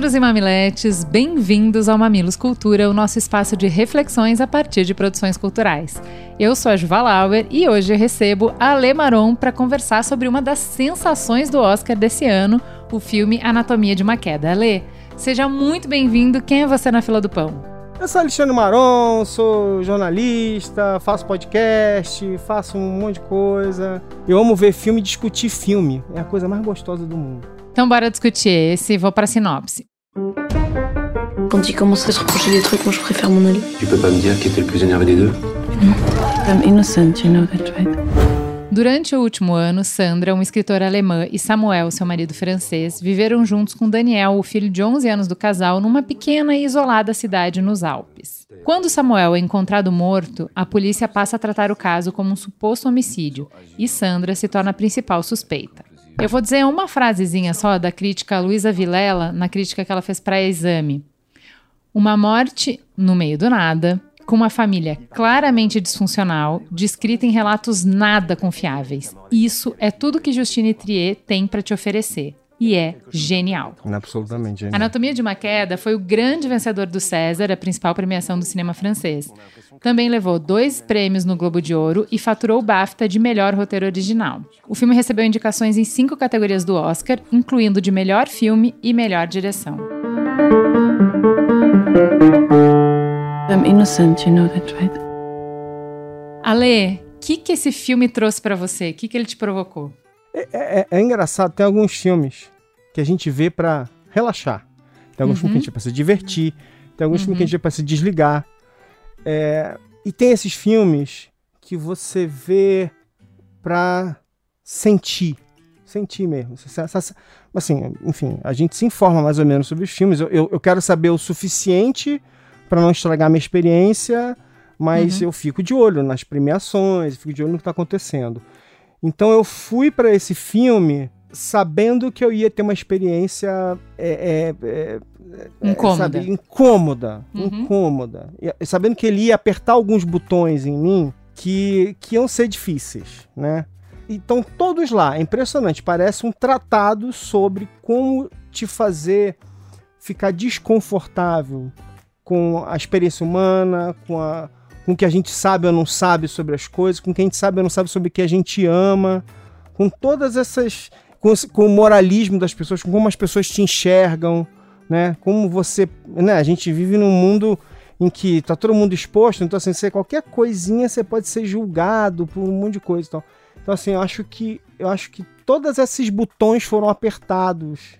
Mamileiros e mamiletes, bem-vindos ao Mamilos Cultura, o nosso espaço de reflexões a partir de produções culturais. Eu sou a Juva Lauer e hoje recebo a Ale Maron para conversar sobre uma das sensações do Oscar desse ano, o filme Anatomia de uma Queda. Ale, seja muito bem-vindo. Quem é você na fila do pão? Eu sou Alexandre Maron, sou jornalista, faço podcast, faço um monte de coisa. Eu amo ver filme e discutir filme. É a coisa mais gostosa do mundo. Então bora discutir esse, vou para a sinopse. Quand il commence à se reprocher des trucs, moi je préfère m'en aller. Tu peux pas me dire qui était le plus énervé des deux I'm innocent, you know that, right? Durante o último ano, Sandra, uma escritora alemã, e Samuel, seu marido francês, viveram juntos com Daniel, o filho de 11 anos do casal, numa pequena e isolada cidade nos Alpes. Quando Samuel é encontrado morto, a polícia passa a tratar o caso como um suposto homicídio e Sandra se torna a principal suspeita. Eu vou dizer uma frasezinha só da crítica Luísa Vilela, na crítica que ela fez para Exame. Uma morte no meio do nada, com uma família claramente disfuncional, descrita em relatos nada confiáveis. Isso é tudo que Justine Trier tem para te oferecer. E é genial. Absolutamente genial. Anatomia de uma Queda foi o grande vencedor do César, a principal premiação do cinema francês. Também levou dois prêmios no Globo de Ouro e faturou o BAFTA de melhor roteiro original. O filme recebeu indicações em cinco categorias do Oscar, incluindo de melhor filme e melhor direção. I'm innocent, you know that, right? Ale, o que, que esse filme trouxe para você? O que, que ele te provocou? É, é- é engraçado, tem alguns filmes que a gente vê pra relaxar. Tem alguns filmes que a gente vê pra se divertir. Tem alguns filmes que a gente vê pra se desligar. É, e tem esses filmes que você vê pra sentir. Sentir mesmo. Assim, enfim, a gente se informa mais ou menos sobre os filmes. Eu, eu- eu quero saber o suficiente pra não estragar minha experiência, mas eu fico de olho nas premiações, fico de olho no que tá acontecendo. Então eu fui para esse filme sabendo que eu ia ter uma experiência é, é, é, é, Incômoda. sabe, incômoda, Uhum. incômoda. E, sabendo que ele ia apertar alguns botões em mim que, que iam ser difíceis, né? Então todos lá, é impressionante, parece um tratado sobre como te fazer ficar desconfortável com a experiência humana, com a com o que a gente sabe ou não sabe sobre as coisas, com o que a gente sabe ou não sabe sobre o que a gente ama, com todas essas. com, com o moralismo das pessoas, com como as pessoas te enxergam, né? Como você. Né? A gente vive num mundo em que tá todo mundo exposto, então assim, você, qualquer coisinha você pode ser julgado por um monte de coisa e tal. Então, assim, eu acho que. Eu acho que todos esses botões foram apertados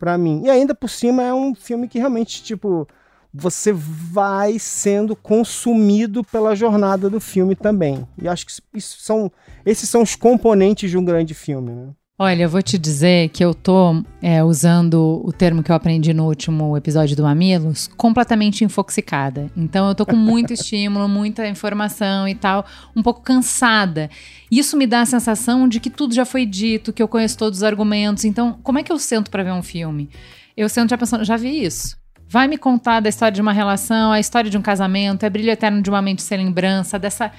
pra mim. E ainda por cima é um filme que realmente, tipo, você vai sendo consumido pela jornada do filme também. E acho que isso são, esses são os componentes de um grande filme. Né? Olha, eu vou te dizer que eu tô é, usando o termo que eu aprendi no último episódio do Mamilos, completamente infoxicada. Então eu tô com muito estímulo, muita informação e tal, um pouco cansada. Isso me dá a sensação de que tudo já foi dito, que eu conheço todos os argumentos. Então, como é que eu sento pra ver um filme? Eu sento já pensando, já vi isso. Vai me contar da história de uma relação, a história de um casamento, é brilho eterno de uma mente sem lembrança, dessa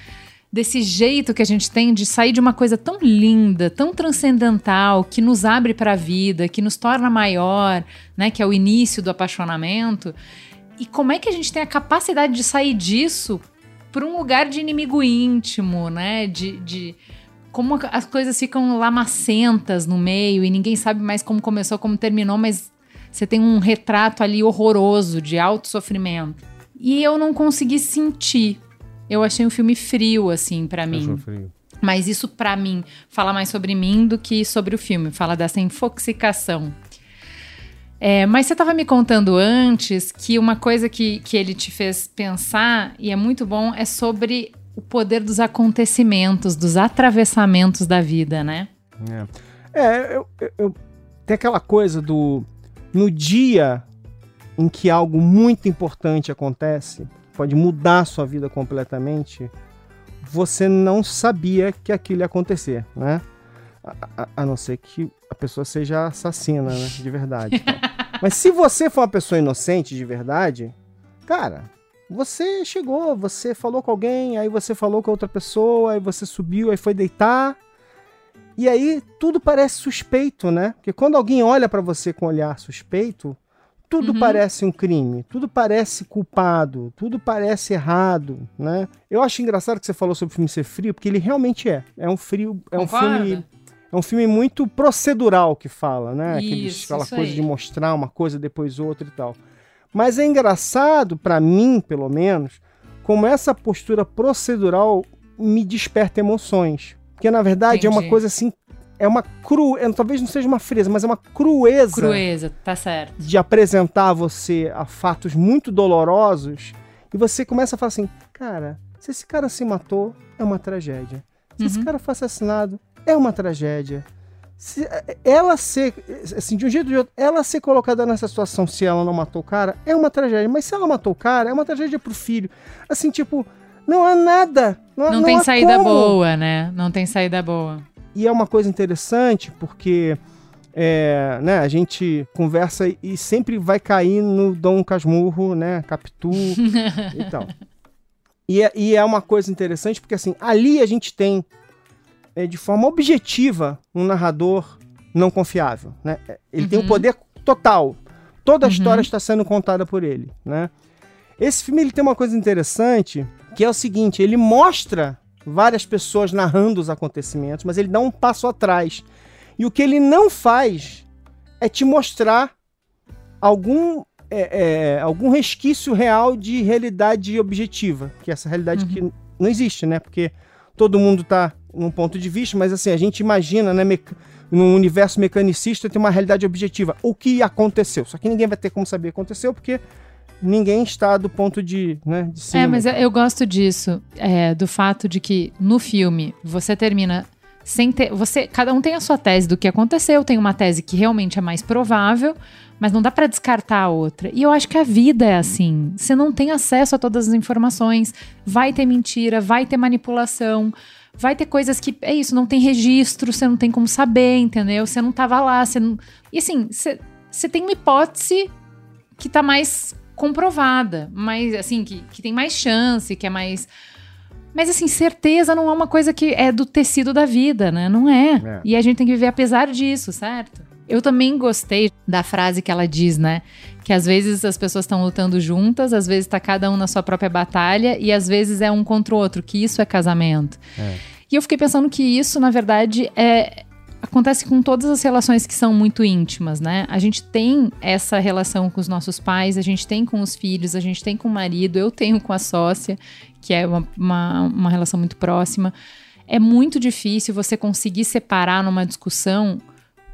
desse jeito que a gente tem de sair de uma coisa tão linda, tão transcendental, que nos abre para a vida, que nos torna maior, né, que é o início do apaixonamento. E como é que a gente tem a capacidade de sair disso para um lugar de inimigo íntimo, né, de, de como as coisas ficam lamacentas no meio e ninguém sabe mais como começou, como terminou, mas você tem um retrato ali horroroso de alto sofrimento. E eu não consegui sentir. Eu achei um filme frio, assim, pra mim. Mas isso, pra mim, fala mais sobre mim do que sobre o filme. Fala dessa infoxicação. É, mas você estava me contando antes que uma coisa que, que ele te fez pensar, e é muito bom, é sobre o poder dos acontecimentos, dos atravessamentos da vida, né? É, é eu- eu- tem aquela coisa do. No dia em que algo muito importante acontece, pode mudar a sua vida completamente, você não sabia que aquilo ia acontecer, né? A, a- a não ser que a pessoa seja assassina, né? De verdade. Mas se você for uma pessoa inocente de verdade, cara, você chegou, você falou com alguém, aí você falou com outra pessoa, aí você subiu, aí foi deitar. E aí tudo parece suspeito, né? Porque quando alguém olha pra você com um olhar suspeito, tudo Uhum. parece um crime, tudo parece culpado, tudo parece errado, né? Eu acho engraçado que você falou sobre o filme ser frio, porque ele realmente é. É um frio, é um Concorda? filme é um filme muito procedural que fala, né? Aqueles- Isso, aquela isso coisa aí. de mostrar uma coisa depois outra e tal. Mas é engraçado, pra mim, pelo menos, como essa postura procedural me desperta emoções. Porque, na verdade, é uma Entendi. coisa assim. É uma cru. é, Talvez não seja uma frieza, mas é uma crueza Crueza, tá certo. de apresentar você a fatos muito dolorosos. E você começa a falar assim: cara, se esse cara se matou, é uma tragédia. Se esse Uhum. cara foi assassinado, é uma tragédia. Se ela ser, assim, de um jeito ou de outro, ela ser colocada nessa situação se ela não matou o cara, é uma tragédia. Mas se ela matou o cara, é uma tragédia pro filho. Assim, tipo, não há nada. Não, há- Não, não tem saída como. boa, né? Não tem saída boa. E é uma coisa interessante porque é, né, a gente conversa e sempre vai cair no Dom Casmurro, né? Capitu e tal. E é, e é uma coisa interessante porque assim, ali a gente tem é, de forma objetiva um narrador não confiável. Né? Ele tem o Uhum. poder total. Toda a Uhum. história está sendo contada por ele. Né? Esse filme ele tem uma coisa interessante que é o seguinte: ele mostra várias pessoas narrando os acontecimentos, mas ele dá um passo atrás. E o que ele não faz é te mostrar algum, é, é, algum resquício real de realidade objetiva, que é essa realidade que não existe, né? Porque todo mundo tá num ponto de vista, mas assim, a gente imagina, né, meca- num universo mecanicista tem uma realidade objetiva. O que aconteceu? Só que ninguém vai ter como saber o que aconteceu, porque ninguém está do ponto de, né, de cima. É, mas eu, gosto disso, é, do fato de que no filme você termina sem ter. Você, cada um tem a sua tese do que aconteceu, tem uma tese que realmente é mais provável, mas não dá pra descartar a outra. E eu acho que a vida é assim. Você não tem acesso a todas as informações, vai ter mentira, vai ter manipulação. Vai ter coisas que, é isso, não tem registro, você não tem como saber, entendeu? Você não tava lá, você não. E assim, você, você tem uma hipótese que tá mais comprovada, mas assim, que, que tem mais chance, que é mais. Mas assim, certeza não é uma coisa que é do tecido da vida, né? Não é. É. E a gente tem que viver apesar disso, certo? Eu também gostei da frase que ela diz, né? Que às vezes as pessoas estão lutando juntas, às vezes tá cada um na sua própria batalha e às vezes é um contra o outro, que isso é casamento. E eu fiquei pensando que isso, na verdade, é acontece com todas as relações que são muito íntimas, né? A gente tem essa relação com os nossos pais, a gente tem com os filhos, a gente tem com o marido, eu tenho com a sócia, que é uma, uma, uma relação muito próxima. É muito difícil você conseguir separar numa discussão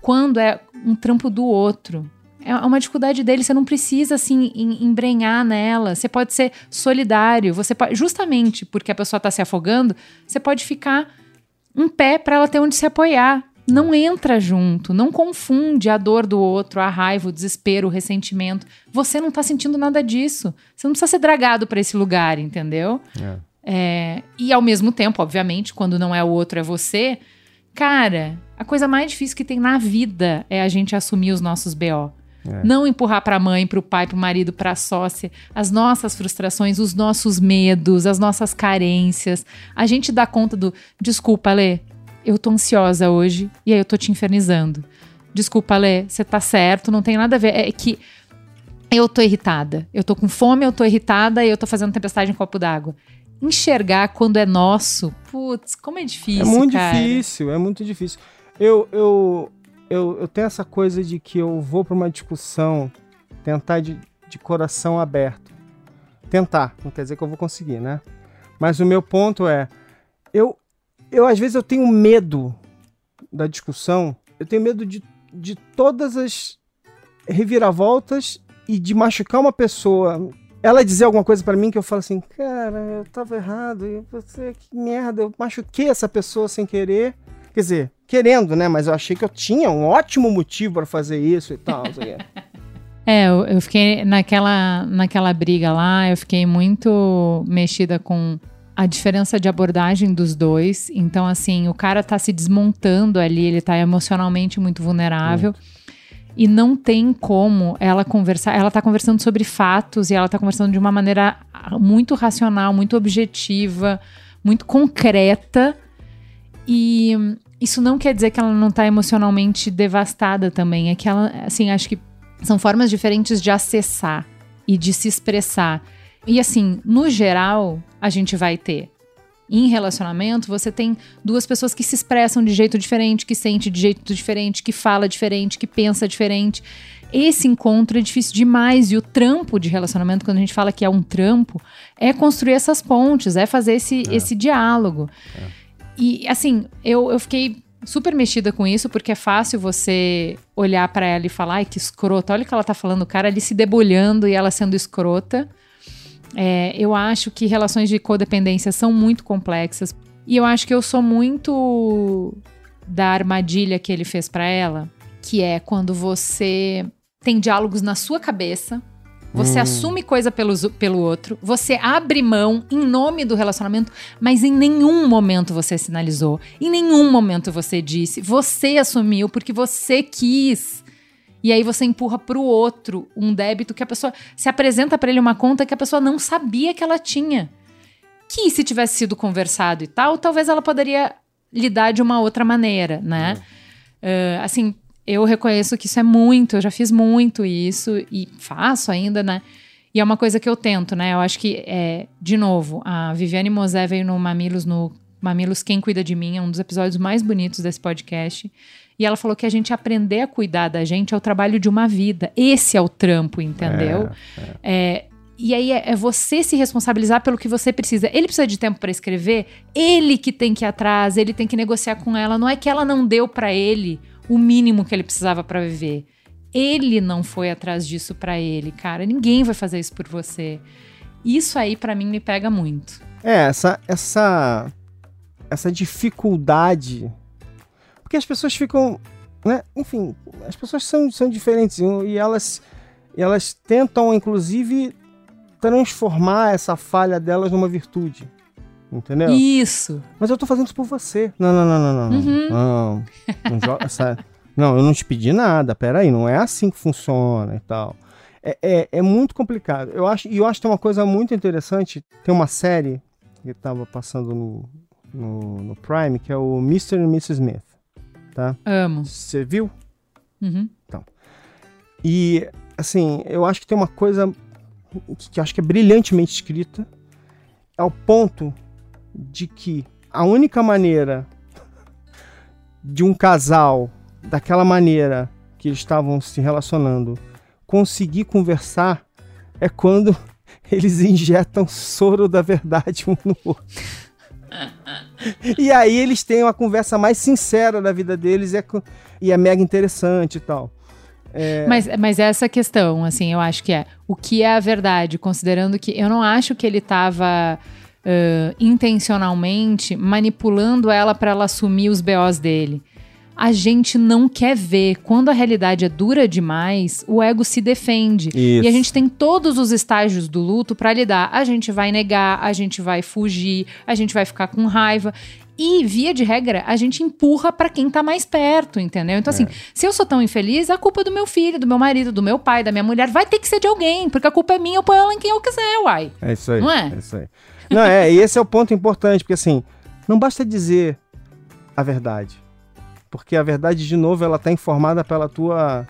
quando é um trampo do outro. É uma dificuldade dele, você não precisa assim em- embrenhar nela. Você pode ser solidário, você pode, justamente porque a pessoa está se afogando, você pode ficar um pé para ela ter onde se apoiar. Não entra junto, não confunde a dor do outro, a raiva, o desespero, o ressentimento. Você não tá sentindo nada disso. Você não precisa ser dragado para esse lugar, entendeu? É, e ao mesmo tempo, obviamente, quando não é o outro, é você. Cara, a coisa mais difícil que tem na vida é a gente assumir os nossos BO. Não empurrar pra mãe, pro pai, pro marido, pra sócia, as nossas frustrações, os nossos medos, as nossas carências. A gente dá conta do desculpa, Lê, eu tô ansiosa hoje e aí eu tô te infernizando. Desculpa, Lê, você tá certo, não tem nada a ver. É que eu tô irritada. Eu tô com fome, eu tô irritada e eu tô fazendo tempestade em copo d'água. Enxergar quando é nosso, putz, como é difícil. É muito cara. difícil, é muito difícil. Eu, eu, eu, eu tenho essa coisa de que eu vou para uma discussão tentar de, de coração aberto. Tentar, não quer dizer que eu vou conseguir, né? Mas o meu ponto é, eu, eu às vezes eu tenho medo da discussão, eu tenho medo de, de todas as reviravoltas e de machucar uma pessoa. Ela dizer alguma coisa pra mim que eu falo assim, cara, eu tava errado, e você, que merda, eu machuquei essa pessoa sem querer. Quer dizer, querendo, né? Mas eu achei que eu tinha um ótimo motivo pra fazer isso e tal. É, eu, eu fiquei naquela, naquela briga lá, eu fiquei muito mexida com a diferença de abordagem dos dois. Então, assim, o cara tá se desmontando ali, ele tá emocionalmente muito vulnerável. E não tem como ela conversar. Ela tá conversando sobre fatos e ela tá conversando de uma maneira muito racional, muito objetiva, muito concreta. E isso não quer dizer que ela não tá emocionalmente devastada também. É que ela, assim, acho que são formas diferentes de acessar e de se expressar. E assim, no geral, a gente vai ter. Em relacionamento, você tem duas pessoas que se expressam de jeito diferente, que sente de jeito diferente, que fala diferente, que pensa diferente. Esse encontro é difícil demais e o trampo de relacionamento, quando a gente fala que é um trampo, é construir essas pontes, é fazer esse, é. esse diálogo. É. E assim, eu, eu fiquei super mexida com isso, porque é fácil você olhar para ela e falar, ai, que escrota, olha o que ela tá falando, o cara ali se debulhando e ela sendo escrota. É, eu acho que relações de codependência são muito complexas. E eu acho que eu sou muito da armadilha que ele fez para ela, que é quando você tem diálogos na sua cabeça, você hum. assume coisa pelos, pelo outro, você abre mão em nome do relacionamento, mas em nenhum momento você sinalizou, em nenhum momento você disse, você assumiu porque você quis. E aí você empurra para o outro um débito que a pessoa se apresenta para ele uma conta que a pessoa não sabia que ela tinha. Que se tivesse sido conversado e tal, talvez ela poderia lidar de uma outra maneira, né? É. Uh, assim, eu reconheço que isso é muito, eu já fiz muito isso e faço ainda, né? E é uma coisa que eu tento, né? Eu acho que, é, de novo, a Viviane Mosé veio no Mamilos, no Mamilos Quem Cuida de Mim, é um dos episódios mais bonitos desse podcast. E ela falou que a gente aprender a cuidar da gente é o trabalho de uma vida. Esse é o trampo, entendeu? É, é. É, e aí é, é, você se responsabilizar pelo que você precisa. Ele precisa de tempo para escrever, ele que tem que ir atrás, ele tem que negociar com ela. Não é que ela não deu para ele o mínimo que ele precisava para viver. Ele não foi atrás disso para ele, cara. Ninguém vai fazer isso por você. Isso aí para mim me pega muito. É, essa essa essa dificuldade porque as pessoas ficam, né? Enfim, as pessoas são, são diferentes e elas e elas tentam inclusive transformar essa falha delas numa virtude. Entendeu? Isso. Mas eu tô fazendo isso por você. Não, não, não, não, não. Uhum. Não, não, joga essa... não, eu não te pedi nada. Peraí, não é assim que funciona e tal. É, é, é, muito complicado. Eu acho, e eu acho que tem uma coisa muito interessante. Tem uma série que tava passando no, no, no Prime, que é o Mr. e Mrs. Smith. Tá? Amo. Você viu? Uhum. Então. E, assim, eu acho que tem uma coisa que, que acho que é brilhantemente escrita, ao ponto de que a única maneira de um casal, daquela maneira que eles estavam se relacionando, conseguir conversar é quando eles injetam soro da verdade um no outro. e aí eles têm uma conversa mais sincera da vida deles e é, e é mega interessante e tal. É... Mas, mas essa questão, assim, eu acho que é o que é a verdade, considerando que eu não acho que ele estava uh, intencionalmente manipulando ela para ela assumir os BOs dele. A gente não quer ver. Quando a realidade é dura demais, o ego se defende. Isso. E a gente tem todos os estágios do luto para lidar. A gente vai negar, a gente vai fugir, a gente vai ficar com raiva. E, via de regra, a gente empurra para quem tá mais perto, entendeu? Então, assim, é. se eu sou tão infeliz, a culpa é do meu filho, do meu marido, do meu pai, da minha mulher, vai ter que ser de alguém, porque a culpa é minha, eu ponho ela em quem eu quiser, uai. É isso aí. Não é? É isso aí. Não, é, e esse é o ponto importante, porque assim, não basta dizer a verdade. Porque a verdade, de novo, ela está informada pela tua,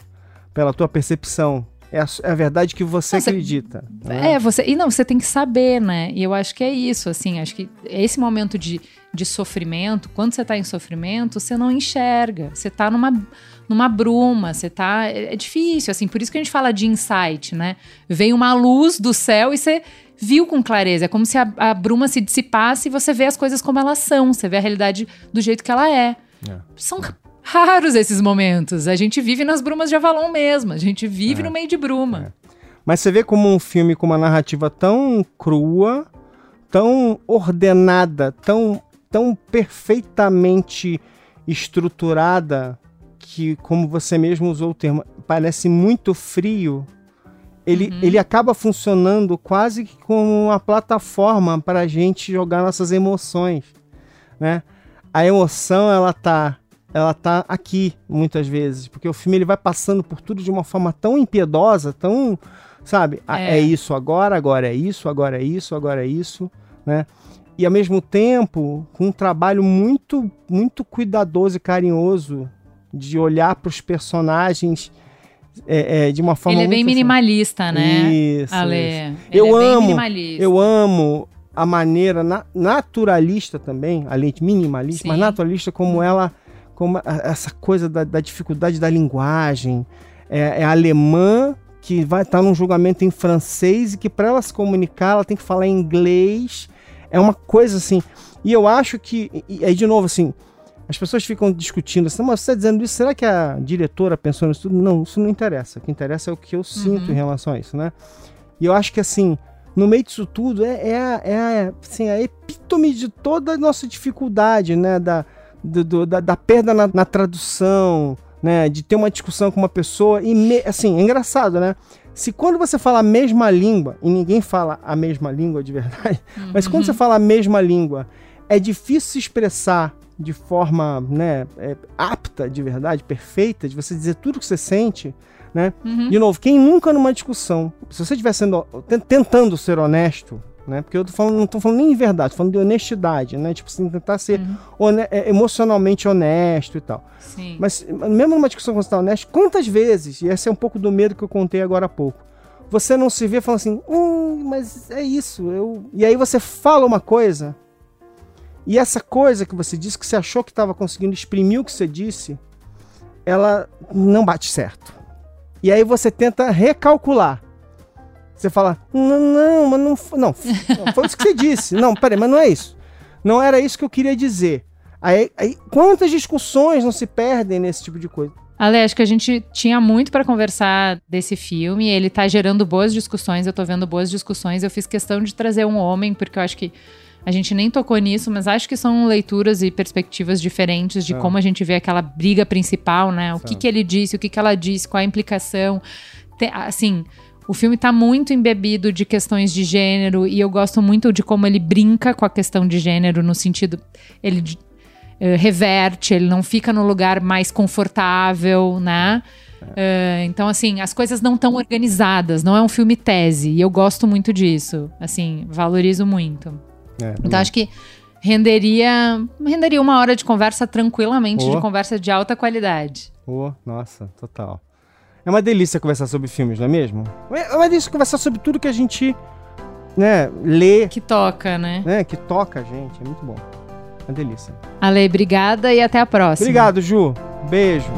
pela tua percepção. É a, é a verdade que você, você acredita. Né? É, você. E não, você tem que saber, né? E eu acho que é isso, assim, acho que esse momento de, de sofrimento, quando você está em sofrimento, você não enxerga. Você está numa, numa bruma, você tá. É, é difícil, assim, por isso que a gente fala de insight, né? Vem uma luz do céu e você viu com clareza. É como se a, a, bruma se dissipasse e você vê as coisas como elas são, você vê a realidade do jeito que ela é. É. São raros esses momentos. A gente vive nas brumas de Avalon mesmo, a gente vive é. no meio de bruma. É. Mas você vê como um filme com uma narrativa tão crua, tão ordenada, tão, tão perfeitamente estruturada, que, como você mesmo usou o termo, parece muito frio ele, Uhum. ele acaba funcionando quase que como uma plataforma para a gente jogar nossas emoções, né? A emoção, ela tá, ela tá aqui, muitas vezes, porque o filme ele vai passando por tudo de uma forma tão impiedosa, tão, sabe? Ah, É. É isso agora, agora é isso, agora é isso, agora é isso, né? E ao mesmo tempo, com um trabalho muito, muito cuidadoso e carinhoso de olhar para os personagens é, é, de uma forma Ele é bem assim, minimalista, né? Isso, Ale. isso. Ele Eu é bem amo, minimalista. Eu amo a maneira na- naturalista também, além de minimalista, mas Sim. naturalista como ela, como essa coisa da, da dificuldade da linguagem. É, é alemã que vai estar num julgamento em francês e que para ela se comunicar ela tem que falar inglês. É uma coisa assim. E eu acho que, e, e aí de novo assim, as pessoas ficam discutindo assim, mas você está dizendo isso, será que a diretora pensou nisso tudo? Não, isso não interessa. O que interessa é o que eu sinto Uhum. em relação a isso, né? E eu acho que assim, no meio disso tudo, é, é, a- é a, assim, a epítome de toda a nossa dificuldade, né? Da, do- do- da, da perda na, na tradução, né? De ter uma discussão com uma pessoa. E, me- assim, é engraçado, né? Se quando você fala a mesma língua, e ninguém fala a mesma língua de verdade, mas quando você fala a mesma língua, é difícil se expressar de forma né, é, apta de verdade, perfeita, de você dizer tudo que você sente, né? Uhum. De novo, quem nunca numa discussão, se você estiver sendo ten- tentando ser honesto, né? Porque eu tô falando, não tô falando nem de verdade, tô falando de honestidade, né? Tipo assim, tentar ser Uhum. é, emocionalmente honesto e tal. Sim. Mas mesmo numa discussão quando você tá honesto, quantas vezes, e esse é um pouco do medo que eu contei agora há pouco, você não se vê falando assim, hum, mas é isso, eu. E aí você fala uma coisa, e essa coisa que você disse, que você achou que estava conseguindo exprimir o que você disse, ela não bate certo. E aí você tenta recalcular. Você fala, não, não, mas não, não, foi isso que você disse. Não, peraí, mas não é isso. Não era isso que eu queria dizer. Aí, aí quantas discussões não se perdem nesse tipo de coisa? Ale, acho que a gente tinha muito pra conversar desse filme. Ele tá gerando boas discussões, eu tô vendo boas discussões. Eu fiz questão de trazer um homem, porque eu acho que a gente nem tocou nisso, mas acho que são leituras e perspectivas diferentes de É. como a gente vê aquela briga principal, né? O que, que ele disse, o que, que ela disse, qual a implicação. Tem- assim, o filme tá muito embebido de questões de gênero e eu gosto muito de como ele brinca com a questão de gênero no sentido. Ele eh, reverte, ele não fica no lugar mais confortável, né? Eh, então, assim, as coisas não estão organizadas, não é um filme tese, e eu gosto muito disso. Assim, valorizo muito. É, Então, acho que renderia, renderia uma hora de conversa tranquilamente, Boa. de conversa de alta qualidade. Oh, nossa, total. É uma delícia conversar sobre filmes, não é mesmo? É uma delícia conversar sobre tudo que a gente né, lê, Que toca, né? né, que toca a gente. É muito bom. Uma delícia. Ale, obrigada e até a próxima. Obrigado, Ju. Beijo.